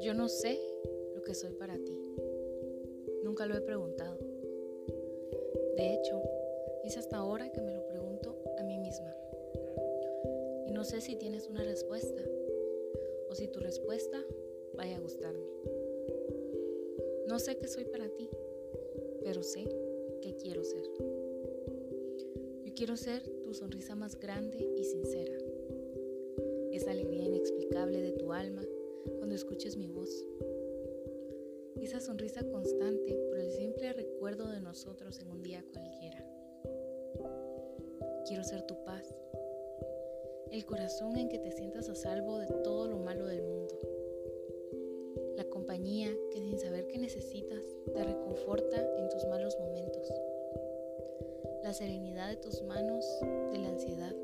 Yo no sé lo que soy para ti. Nunca lo he preguntado. De hecho, es hasta ahora que me lo pregunto a mí misma. Y no sé si tienes una respuesta o si tu respuesta vaya a gustarme. No sé qué soy para ti, pero sé que quiero ser. Quiero ser tu sonrisa más grande y sincera. Esa alegría inexplicable de tu alma cuando escuches mi voz. Esa sonrisa constante por el simple recuerdo de nosotros en un día cualquiera. Quiero ser tu paz, el corazón en que te sientas a salvo de Serenidad de tus manos de la ansiedad.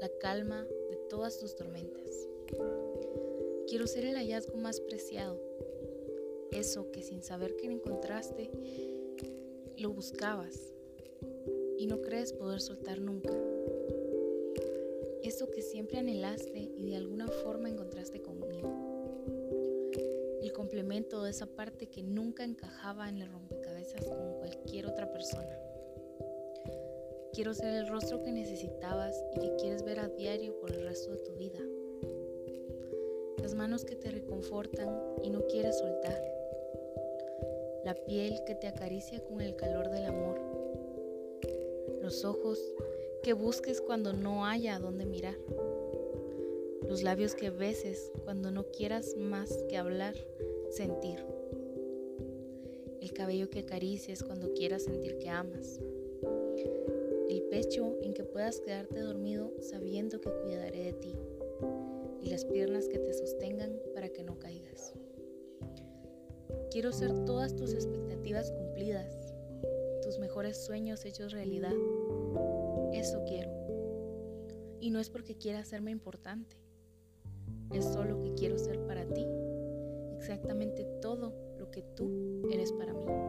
La calma de todas tus tormentas. Quiero ser el hallazgo más preciado, eso que sin saber que encontraste, lo buscabas y no crees poder soltar nunca. Eso que siempre anhelaste y de alguna forma encontraste conmigo. De esa parte que nunca encajaba en el rompecabezas con cualquier otra persona. Quiero ser el rostro que necesitabas y que quieres ver a diario por el resto de tu vida. Las manos que te reconfortan y no quieres soltar, la piel que te acaricia con el calor del amor, los ojos que busques cuando no haya a dónde mirar, los labios que beses cuando no quieras más que hablar, sentir, el cabello que acaricies cuando quieras sentir que amas, el pecho en que puedas quedarte dormido sabiendo que cuidaré de ti y las piernas que te sostengan para que no caigas. Quiero ser todas tus expectativas cumplidas, tus mejores sueños hechos realidad. Eso quiero. Y no es porque quiera hacerme importante, es solo que quiero ser exactamente todo lo que tú eres para mí.